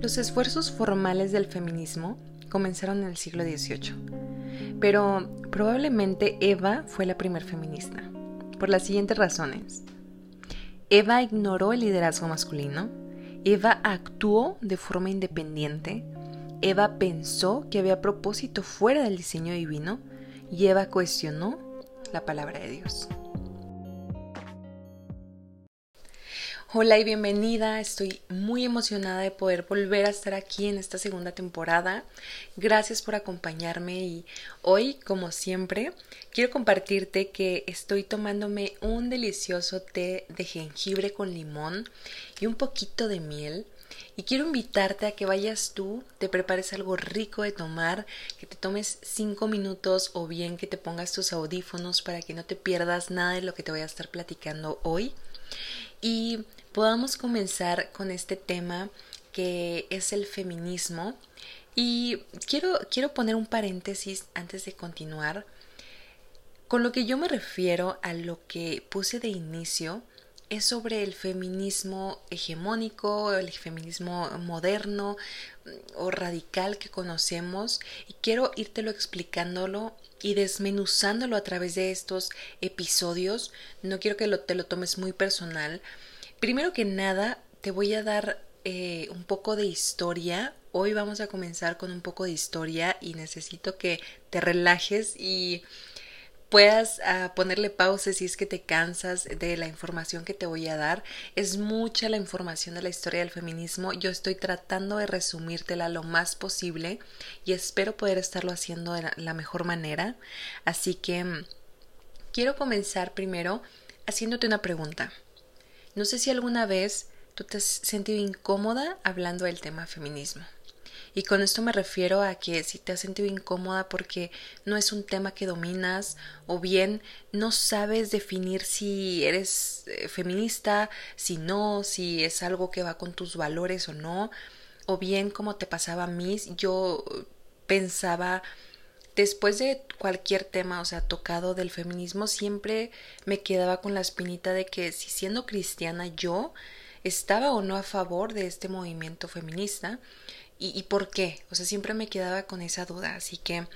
Los esfuerzos formales del feminismo comenzaron en el siglo XVIII, pero probablemente Eva fue la primer feminista, por las siguientes razones. Eva ignoró el liderazgo masculino, Eva actuó de forma independiente, Eva pensó que había propósito fuera del diseño divino y Eva cuestionó la palabra de Dios. Hola y bienvenida, estoy muy emocionada de poder volver a estar aquí en esta segunda temporada. Gracias por acompañarme y hoy, como siempre, quiero compartirte que estoy tomándome un delicioso té de jengibre con limón y un poquito de miel. Y quiero invitarte a que vayas tú, te prepares algo rico de tomar, que te tomes cinco minutos o bien que te pongas tus audífonos para que no te pierdas nada de lo que te voy a estar platicando hoy. Y podamos comenzar con este tema que es el feminismo. Y quiero, quiero poner un paréntesis antes de continuar. Con lo que yo me refiero a lo que puse de inicio es sobre el feminismo hegemónico, el feminismo moderno mm, o radical que conocemos y quiero írtelo explicándolo y desmenuzándolo a través de estos episodios. No quiero que lo, te lo tomes muy personal, Primero que nada, te voy a dar eh, un poco de historia. Hoy vamos a comenzar con un poco de historia y necesito que te relajes y puedas ah, ponerle pausa si es que te cansas de la información que te voy a dar. Es mucha la información de la historia del feminismo. Yo estoy tratando de resumírtela lo más posible y espero poder estarlo haciendo de la mejor manera. Así que mm, quiero comenzar primero haciéndote una pregunta. No sé si alguna vez tú te has sentido incómoda hablando del tema feminismo. Y con esto me refiero a que si te has sentido incómoda porque no es un tema que dominas o bien no sabes definir si eres eh, feminista, si no, si es algo que va con tus valores o no, o bien como te pasaba a mí, yo pensaba después de cualquier tema, o sea, tocado del feminismo, siempre me quedaba con la espinita de que si siendo cristiana yo estaba o no a favor de este movimiento feminista y, por qué, o sea, siempre me quedaba con esa duda, así que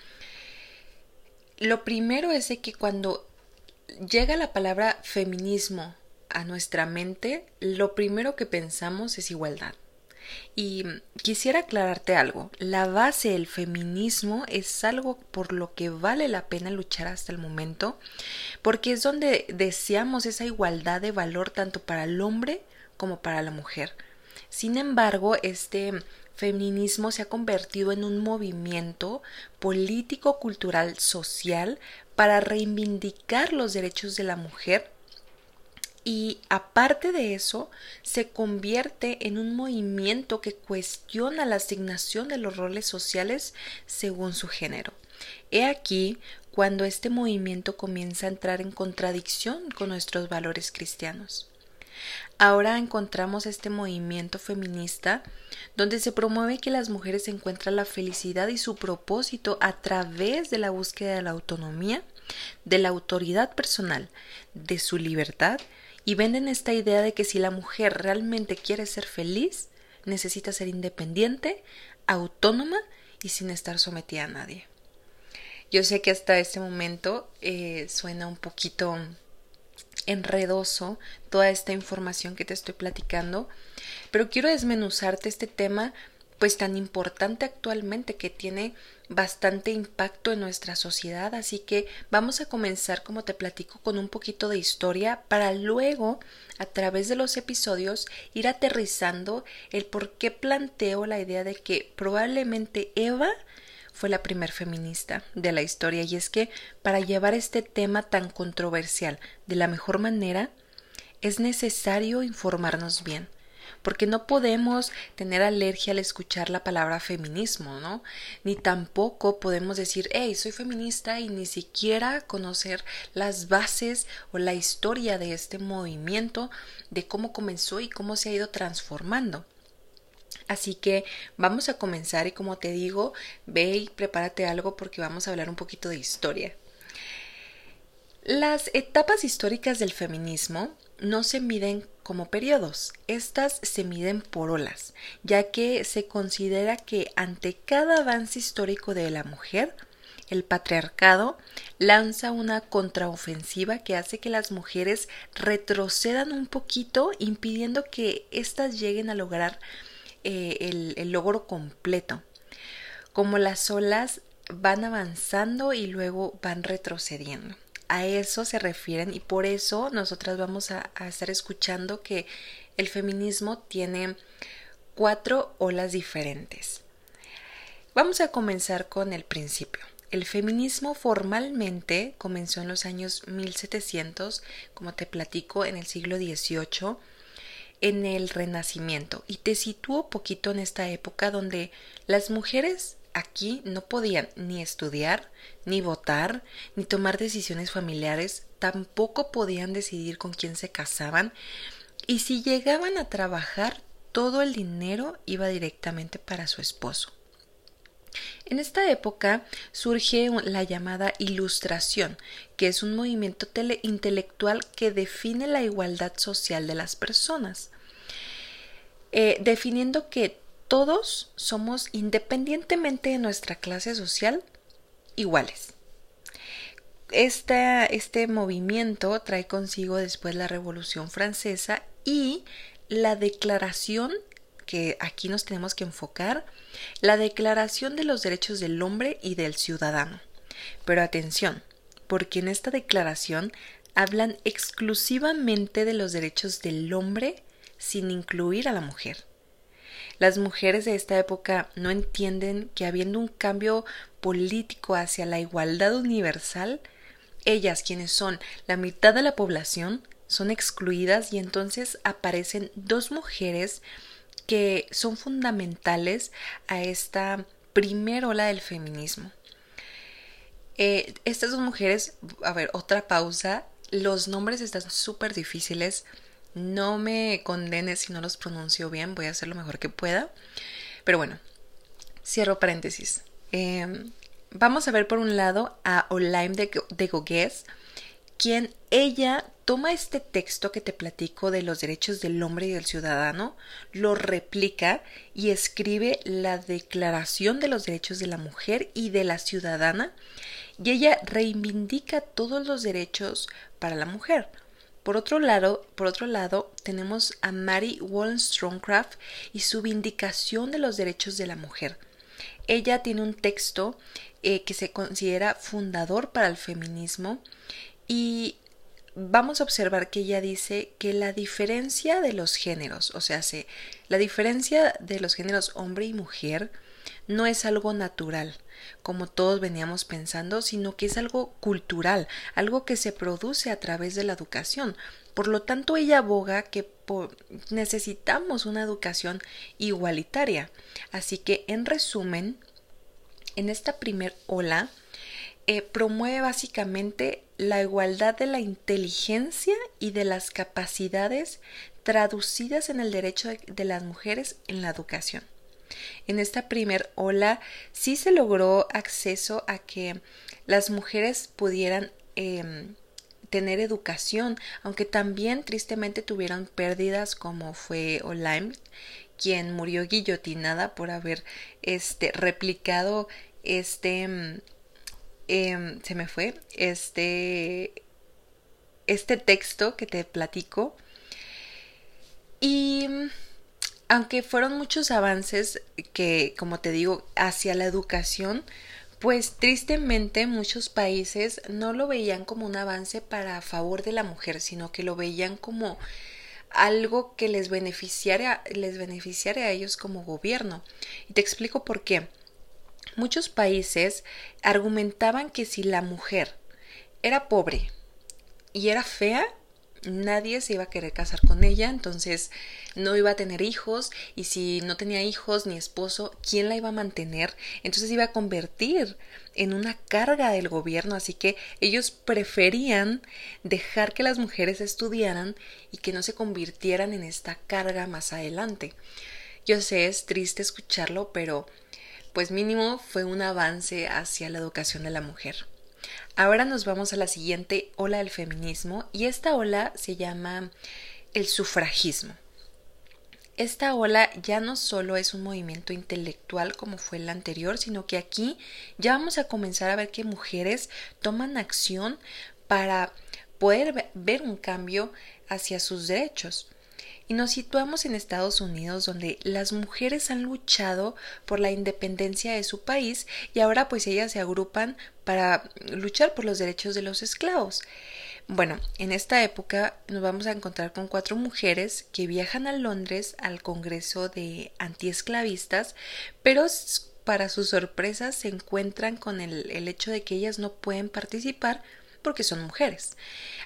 lo primero es de que cuando llega la palabra feminismo a nuestra mente, lo primero que pensamos es igualdad. Y quisiera aclararte algo, la base del feminismo es algo por lo que vale la pena luchar hasta el momento, porque es donde deseamos esa igualdad de valor tanto para el hombre como para la mujer. Sin embargo, este feminismo se ha convertido en un movimiento político, cultural, social para reivindicar los derechos de la mujer y aparte de eso, se convierte en un movimiento que cuestiona la asignación de los roles sociales según su género. He aquí cuando este movimiento comienza a entrar en contradicción con nuestros valores cristianos. Ahora encontramos este movimiento feminista donde se promueve que las mujeres encuentran la felicidad y su propósito a través de la búsqueda de la autonomía, de la autoridad personal, de su libertad y venden esta idea de que si la mujer realmente quiere ser feliz, necesita ser independiente, autónoma y sin estar sometida a nadie. Yo sé que hasta este momento eh, suena un poquito enredoso toda esta información que te estoy platicando, pero quiero desmenuzarte este tema pues tan importante actualmente que tiene bastante impacto en nuestra sociedad, así que vamos a comenzar, como te platico, con un poquito de historia para luego, a través de los episodios, ir aterrizando el por qué planteo la idea de que probablemente Eva fue la primer feminista de la historia. Y es que para llevar este tema tan controversial de la mejor manera es necesario informarnos bien porque no podemos tener alergia al escuchar la palabra feminismo, ¿no? Ni tampoco podemos decir, hey, soy feminista y ni siquiera conocer las bases o la historia de este movimiento, de cómo comenzó y cómo se ha ido transformando. Así que vamos a comenzar y como te digo, ve y prepárate algo porque vamos a hablar un poquito de historia. Las etapas históricas del feminismo no se miden como periodos, estas se miden por olas, ya que se considera que ante cada avance histórico de la mujer, el patriarcado lanza una contraofensiva que hace que las mujeres retrocedan un poquito, impidiendo que éstas lleguen a lograr eh, el, el logro completo. Como las olas van avanzando y luego van retrocediendo a eso se refieren y por eso nosotras vamos a, estar escuchando que el feminismo tiene cuatro olas diferentes. Vamos a comenzar con el principio. El feminismo formalmente comenzó en los años 1700, como te platico, en el siglo XVIII, en el Renacimiento, y te sitúo poquito en esta época donde las mujeres aquí no podían ni estudiar, ni votar, ni tomar decisiones familiares, tampoco podían decidir con quién se casaban, y si llegaban a trabajar, todo el dinero iba directamente para su esposo. En esta época surge la llamada Ilustración, que es un movimiento intelectual que define la igualdad social de las personas, eh, definiendo que todos somos, independientemente de nuestra clase social, iguales. este movimiento trae consigo después la Revolución Francesa y la declaración que aquí nos tenemos que enfocar, la Declaración de los Derechos del Hombre y del Ciudadano. Pero atención, porque en esta declaración hablan exclusivamente de los derechos del hombre sin incluir a la mujer. Las mujeres de esta época no entienden que habiendo un cambio político hacia la igualdad universal, ellas, quienes son la mitad de la población, son excluidas y entonces aparecen dos mujeres que son fundamentales a esta primer ola del feminismo. Eh, estas dos mujeres, a ver, otra pausa, los nombres están súper difíciles, no me condenes si no los pronuncio bien, voy a hacer lo mejor que pueda. Pero bueno, cierro paréntesis. Em, vamos a ver por un lado a Olaim de, de quien ella toma este texto que te platico de los derechos del hombre y del ciudadano, lo replica y escribe la Declaración de los Derechos de la Mujer y de la Ciudadana, y ella reivindica todos los derechos para la mujer. Por otro lado, por otro lado tenemos a Mary Wollstonecraft y su vindicación de los derechos de la mujer. Ella tiene un texto eh, que se considera fundador para el feminismo y vamos a observar que ella dice que la diferencia de los géneros, o sea, la diferencia de los géneros hombre y mujer, no es algo natural, como todos veníamos pensando, sino que es algo cultural, algo que se produce a través de la educación. Por lo tanto, ella aboga que necesitamos una educación igualitaria. Así que, en resumen, en esta primer ola, eh, promueve básicamente la igualdad de la inteligencia y de las capacidades traducidas en el derecho de las mujeres en la educación. En esta primer ola sí se logró acceso a que las mujeres pudieran em, tener educación, aunque también tristemente tuvieron pérdidas como fue Olaim, quien murió guillotinada por haber este replicado este em, em, se me fue este este texto que te platico. Y aunque fueron muchos avances que, como te digo, hacia la educación, pues tristemente muchos países no lo veían como un avance para favor de la mujer, sino que lo veían como algo que les beneficiara, les beneficiara a ellos como gobierno. Y te explico por qué. Muchos países argumentaban que si la mujer era pobre y era fea, nadie se iba a querer casar con ella, entonces no iba a tener hijos y si no tenía hijos ni esposo, ¿quién la iba a mantener? Entonces iba a convertir en una carga del gobierno, así que ellos preferían dejar que las mujeres estudiaran y que no se convirtieran en esta carga más adelante. Yo sé, es triste escucharlo, pero pues mínimo fue un avance hacia la educación de la mujer. Ahora nos vamos a la siguiente ola del feminismo y esta ola se llama el sufragismo. Esta ola ya no solo es un movimiento intelectual como fue el anterior, sino que aquí ya vamos a comenzar a ver que mujeres toman acción para poder ver un cambio hacia sus derechos. Y nos situamos en Estados Unidos donde las mujeres han luchado por la independencia de su país y ahora pues ellas se agrupan para luchar por los derechos de los esclavos. Bueno, en esta época nos vamos a encontrar con cuatro mujeres que viajan a Londres al Congreso de Antiesclavistas, pero para su sorpresa se encuentran con el, el hecho de que ellas no pueden participar porque son mujeres.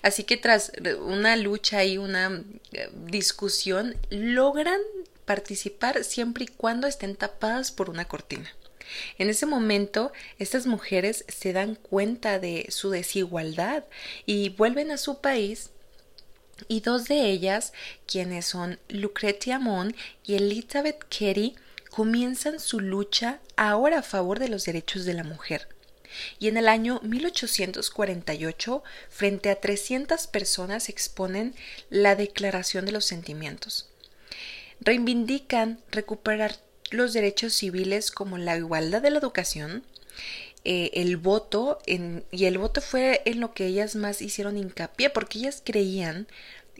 Así que tras una lucha y una eh, discusión logran participar siempre y cuando estén tapadas por una cortina. En ese momento, estas mujeres se dan cuenta de su desigualdad y vuelven a su país y dos de ellas, quienes son Lucretia Mon y Elizabeth Carey, comienzan su lucha ahora a favor de los derechos de la mujer y en el año 1848 frente a 300 personas exponen la Declaración de los Sentimientos. Reivindican recuperar los derechos civiles como la igualdad de la educación, eh, el voto, y el voto fue en lo que ellas más hicieron hincapié, porque ellas creían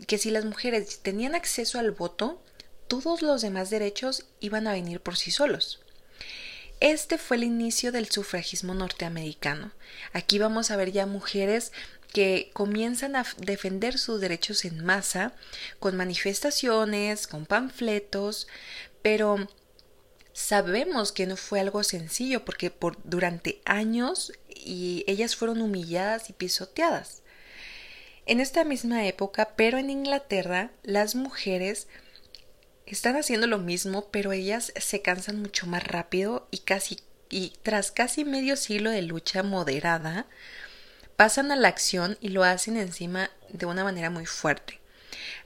que si las mujeres tenían acceso al voto, todos los demás derechos iban a venir por sí solos. Este fue el inicio del sufragismo norteamericano. Aquí vamos a ver ya mujeres que comienzan a defender sus derechos en masa, con manifestaciones, con panfletos, pero sabemos que no fue algo sencillo porque por durante años y ellas fueron humilladas y pisoteadas. En esta misma época, pero en Inglaterra, las mujeres están haciendo lo mismo, pero ellas se cansan mucho más rápido y casi y tras casi medio siglo de lucha moderada, pasan a la acción y lo hacen encima de una manera muy fuerte,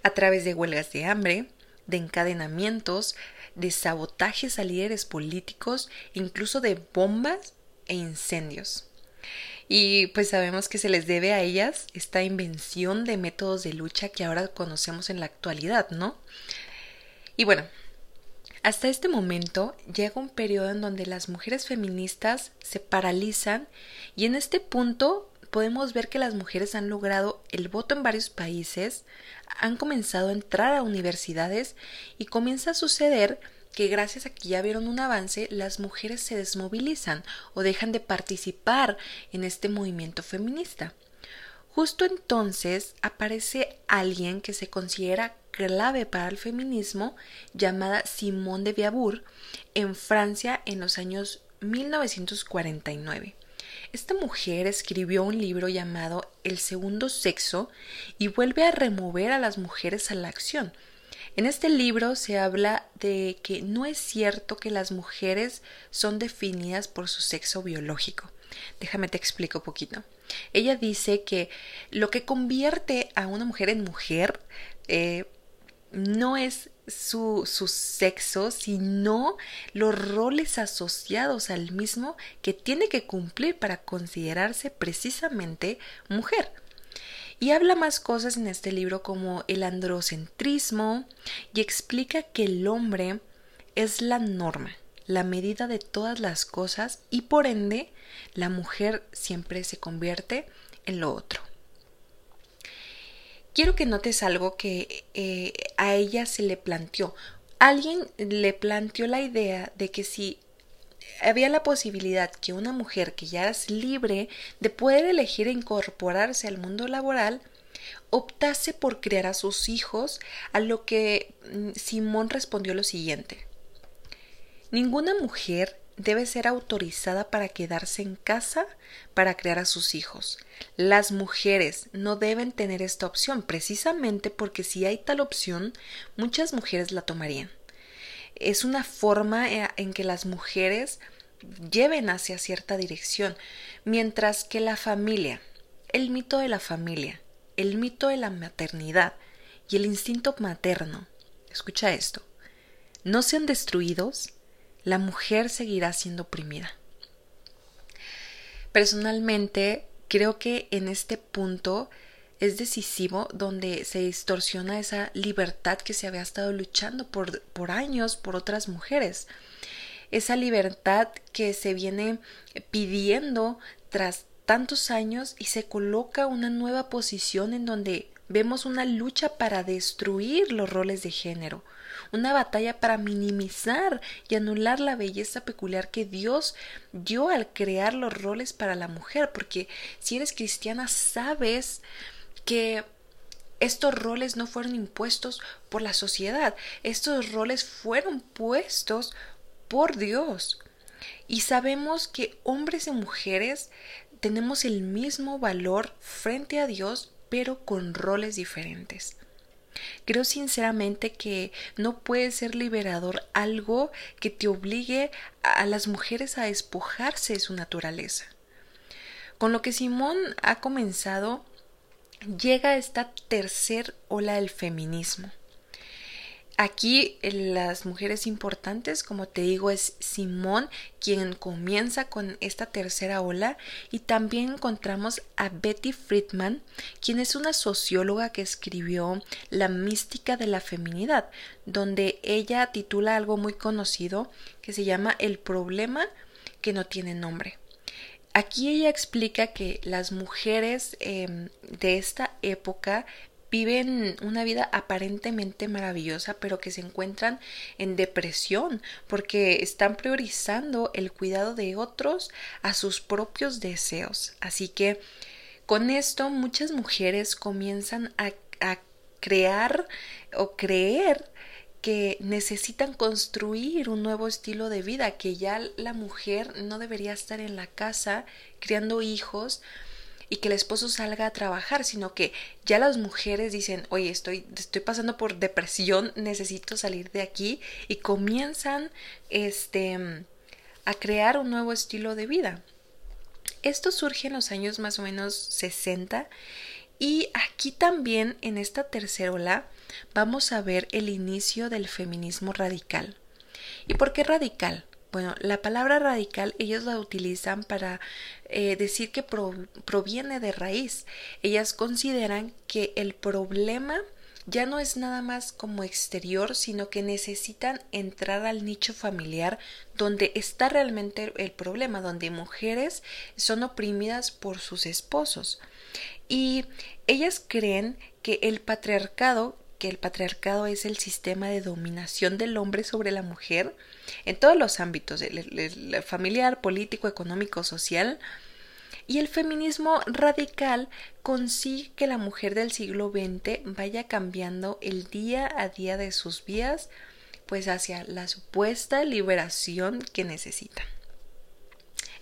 a través de huelgas de hambre, de encadenamientos, de sabotajes a líderes políticos, incluso de bombas e incendios. Y pues sabemos que se les debe a ellas esta invención de métodos de lucha que ahora conocemos en la actualidad, ¿no? Y bueno, hasta este momento llega un periodo en donde las mujeres feministas se paralizan y en este punto podemos ver que las mujeres han logrado el voto en varios países, han comenzado a entrar a universidades y comienza a suceder que gracias a que ya vieron un avance, las mujeres se desmovilizan o dejan de participar en este movimiento feminista. Justo entonces aparece alguien que se considera clave para el feminismo llamada Simone de Beauvoir en Francia en los años 1949. Esta mujer escribió un libro llamado El segundo sexo y vuelve a remover a las mujeres a la acción. En este libro se habla de que no es cierto que las mujeres son definidas por su sexo biológico. Déjame te explico un poquito. Ella dice que lo que convierte a una mujer en mujer eh, no es su, su, sexo, sino los roles asociados al mismo que tiene que cumplir para considerarse precisamente mujer. Y habla más cosas en este libro como el androcentrismo y explica que el hombre es la norma, la medida de todas las cosas y por ende la mujer siempre se convierte en lo otro quiero que notes algo que eh, a ella se le planteó. Alguien le planteó la idea de que si había la posibilidad que una mujer que ya es libre de poder elegir incorporarse al mundo laboral, optase por criar a sus hijos, a lo que mm, Simón respondió lo siguiente. Ninguna mujer debe ser autorizada para quedarse en casa para criar a sus hijos. Las mujeres no deben tener esta opción precisamente porque si hay tal opción, muchas mujeres la tomarían. Es una forma eh, en que las mujeres lleven hacia cierta dirección, mientras que la familia, el mito de la familia, el mito de la maternidad y el instinto materno, escucha esto, no sean destruidos la mujer seguirá siendo oprimida. Personalmente, creo que en este punto es decisivo donde se distorsiona esa libertad que se había estado luchando por, por años por otras mujeres. Esa libertad que se viene pidiendo tras tantos años y se coloca una nueva posición en donde vemos una lucha para destruir los roles de género, una batalla para minimizar y anular la belleza peculiar que Dios dio al crear los roles para la mujer, porque si eres cristiana sabes que estos roles no fueron impuestos por la sociedad, estos roles fueron puestos por Dios. Y sabemos que hombres y mujeres tenemos el mismo valor frente a Dios, pero con roles diferentes. Creo sinceramente que no puede ser liberador algo que te obligue a las mujeres a despojarse de su naturaleza. Con lo que Simón ha comenzado, llega esta tercer ola del feminismo. Aquí las mujeres importantes, como te digo, es Simón quien comienza con esta tercera ola y también encontramos a Betty Friedman, quien es una socióloga que escribió La mística de la feminidad, donde ella titula algo muy conocido que se llama El problema que no tiene nombre. Aquí ella explica que las mujeres em, de esta época viven una vida aparentemente maravillosa, pero que se encuentran en depresión porque están priorizando el cuidado de otros a sus propios deseos. Así que con esto muchas mujeres comienzan a, crear o creer que necesitan construir un nuevo estilo de vida, que ya la mujer no debería estar en la casa criando hijos y que el esposo salga a trabajar, sino que ya las mujeres dicen, oye, estoy, estoy pasando por depresión, necesito salir de aquí y comienzan este, a crear un nuevo estilo de vida. Esto surge en los años más o menos 60 y aquí también en esta tercera ola vamos a ver el inicio del feminismo radical. ¿Y por qué radical? Bueno, la palabra radical ellos la utilizan para eh, decir que proviene de raíz. Ellas consideran que el problema ya no es nada más como exterior, sino que necesitan entrar al nicho familiar donde está realmente el problema, donde mujeres son oprimidas por sus esposos. Y ellas creen que el patriarcado que el patriarcado es el sistema de dominación del hombre sobre la mujer en todos los ámbitos, el, familiar, político, económico, social, y el feminismo radical consigue que la mujer del siglo XX vaya cambiando el día a día de sus vidas, pues hacia la supuesta liberación que necesitan.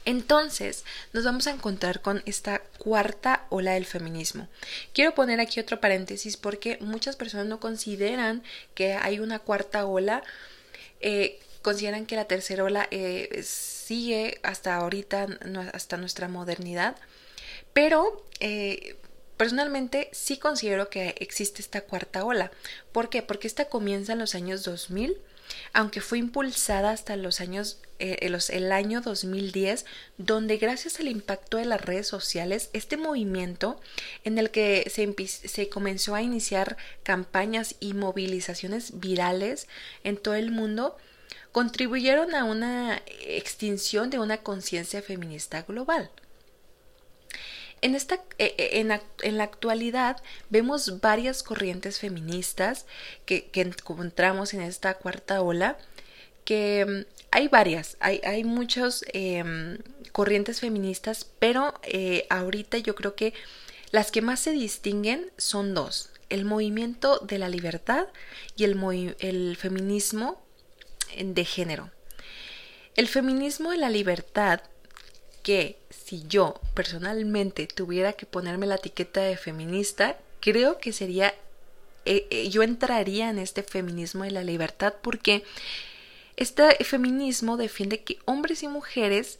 Entonces, nos vamos a encontrar con esta cuarta ola del feminismo. Quiero poner aquí otro paréntesis porque muchas personas no consideran que hay una cuarta ola. Eh, consideran que la tercera ola eh, sigue hasta ahorita, hasta nuestra modernidad. Pero eh, personalmente sí considero que existe esta cuarta ola. ¿Por qué? Porque esta comienza en los años 2000 aunque fue impulsada hasta los años eh, el año 2010, donde gracias al impacto de las redes sociales, este movimiento en el que se, se comenzó a iniciar campañas y movilizaciones virales en todo el mundo, contribuyeron a una extinción de una conciencia feminista global. En, esta, eh, eh, en, la actualidad vemos varias corrientes feministas que, que, encontramos en esta cuarta ola, que mm, hay varias, hay, hay muchas em, corrientes feministas, pero eh, ahorita yo creo que las que más se distinguen son dos, el movimiento de la libertad y el, el feminismo de género. El feminismo de la libertad que si yo personalmente tuviera que ponerme la etiqueta de feminista, creo que sería, eh, eh, yo entraría en este feminismo de la libertad porque este feminismo defiende que hombres y mujeres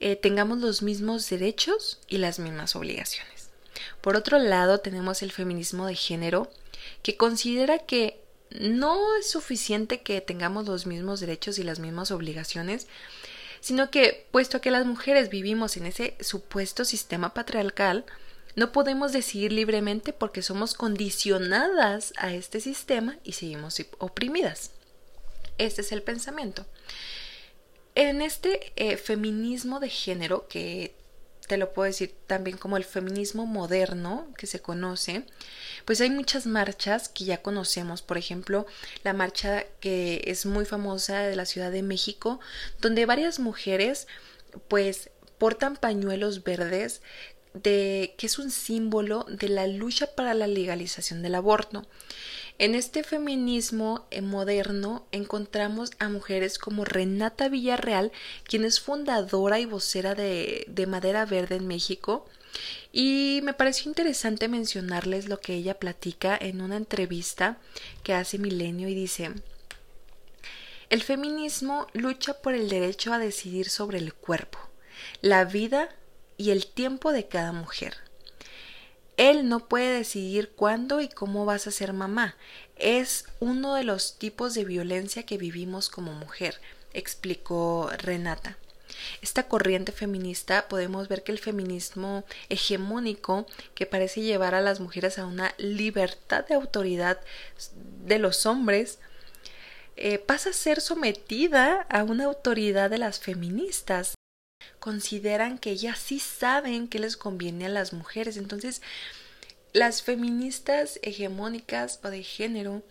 eh, tengamos los mismos derechos y las mismas obligaciones. Por otro lado, tenemos el feminismo de género, que considera que no es suficiente que tengamos los mismos derechos y las mismas obligaciones, sino que, puesto que las mujeres vivimos en ese supuesto sistema patriarcal, no podemos decidir libremente porque somos condicionadas a este sistema y seguimos oprimidas. Este es el pensamiento. En este eh, feminismo de género, que te lo puedo decir también como el feminismo moderno que se conoce, pues hay muchas marchas que ya conocemos, por ejemplo, la marcha que es muy famosa de la Ciudad de México, donde varias mujeres pues portan pañuelos verdes de que es un símbolo de la lucha para la legalización del aborto. En este feminismo eh, moderno encontramos a mujeres como Renata Villarreal, quien es fundadora y vocera de, de Madera Verde en México, y me pareció interesante mencionarles lo que ella platica en una entrevista que hace Milenio y dice El feminismo lucha por el derecho a decidir sobre el cuerpo, la vida y el tiempo de cada mujer. Él no puede decidir cuándo y cómo vas a ser mamá. Es uno de los tipos de violencia que vivimos como mujer, explicó Renata. Esta corriente feminista podemos ver que el feminismo hegemónico que parece llevar a las mujeres a una libertad de autoridad de los hombres eh, pasa a ser sometida a una autoridad de las feministas consideran que ellas sí saben qué les conviene a las mujeres. Entonces, las feministas hegemónicas o de género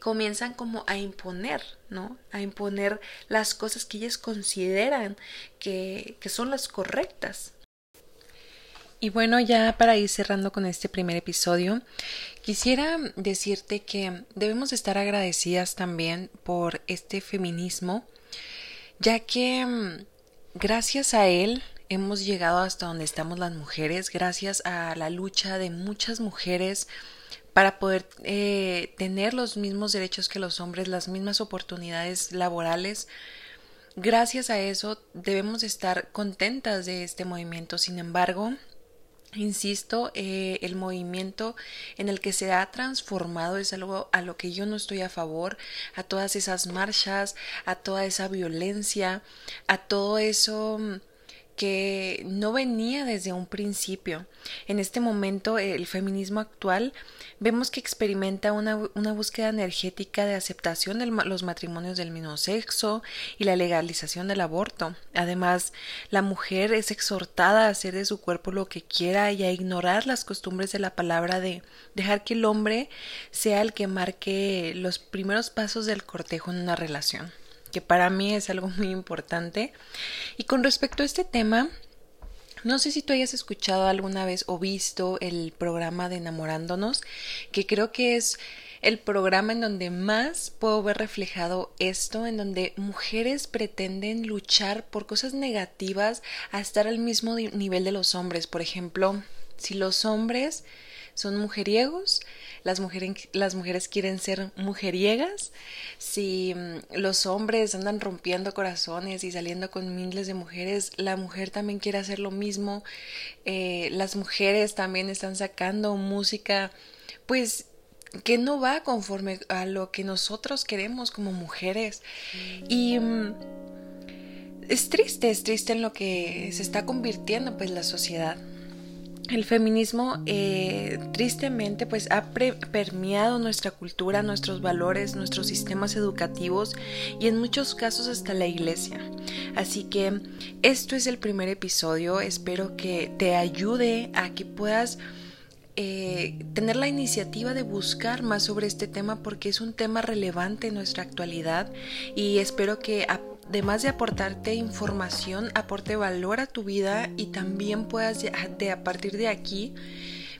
comienzan como a imponer, ¿no? A imponer las cosas que ellas consideran que, que son las correctas. Y bueno, ya para ir cerrando con este primer episodio, quisiera decirte que debemos estar agradecidas también por este feminismo, ya que Gracias a él hemos llegado hasta donde estamos las mujeres, gracias a la lucha de muchas mujeres para poder eh, tener los mismos derechos que los hombres, las mismas oportunidades laborales. Gracias a eso debemos estar contentas de este movimiento. Sin embargo, Insisto, eh, el movimiento en el que se ha transformado es algo a lo que yo no estoy a favor, a todas esas marchas, a toda esa violencia, a todo eso mm, que no venía desde un principio. En este momento, el feminismo actual vemos que experimenta una, búsqueda energética de aceptación de los matrimonios del mismo sexo y la legalización del aborto. Además, la mujer es exhortada a hacer de su cuerpo lo que quiera y a ignorar las costumbres de la palabra de dejar que el hombre sea el que marque los primeros pasos del cortejo en una relación que para mí es algo muy importante. Y con respecto a este tema, no sé si tú hayas escuchado alguna vez o visto el programa de Enamorándonos, que creo que es el programa en donde más puedo ver reflejado esto, en donde mujeres pretenden luchar por cosas negativas a estar al mismo nivel de los hombres. Por ejemplo, si los hombres son mujeriegos, las mujeres, las mujeres quieren ser mujeriegas, si mm, los hombres andan rompiendo corazones y saliendo con miles de mujeres, la mujer también quiere hacer lo mismo, eh, las mujeres también están sacando música, pues que no va conforme a lo que nosotros queremos como mujeres. Y mm, es triste, es triste en lo que se está convirtiendo pues la sociedad el feminismo eh, tristemente pues ha permeado nuestra cultura, nuestros valores, nuestros sistemas educativos y en muchos casos hasta la iglesia. Así que esto es el primer episodio, espero que te ayude a que puedas eh, tener la iniciativa de buscar más sobre este tema porque es un tema relevante en nuestra actualidad y espero que además de aportarte información, aporte valor a tu vida y también puedas de, a partir de aquí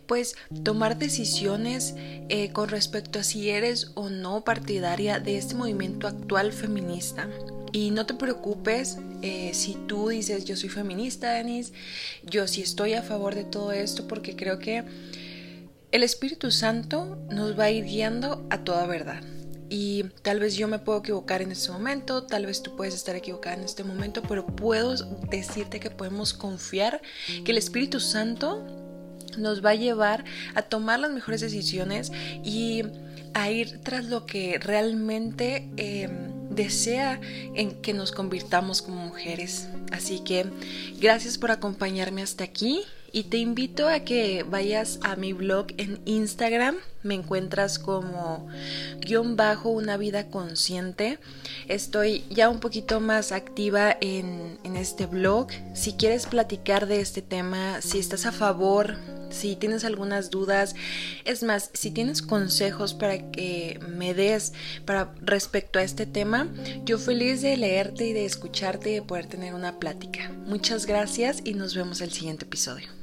pues tomar decisiones eh, con respecto a si eres o no partidaria de este movimiento actual feminista. Y no te preocupes eh, si tú dices yo soy feminista, Denise, yo sí estoy a favor de todo esto porque creo que el Espíritu Santo nos va a ir guiando a toda verdad y tal vez yo me puedo equivocar en este momento, tal vez tú puedes estar equivocada en este momento, pero puedo decirte que podemos confiar que el Espíritu Santo nos va a llevar a tomar las mejores decisiones y a ir tras lo que realmente em, desea en que nos convirtamos como mujeres. Así que gracias por acompañarme hasta aquí y te invito a que vayas a mi blog en Instagram. Me encuentras como guion bajo una vida consciente. Estoy ya un poquito más activa en, en este blog. Si quieres platicar de este tema, si estás a favor si tienes algunas dudas, es más, si tienes consejos para que me des para respecto a este tema, yo feliz de leerte y de escucharte y de poder tener una plática. Muchas gracias y nos vemos el siguiente episodio.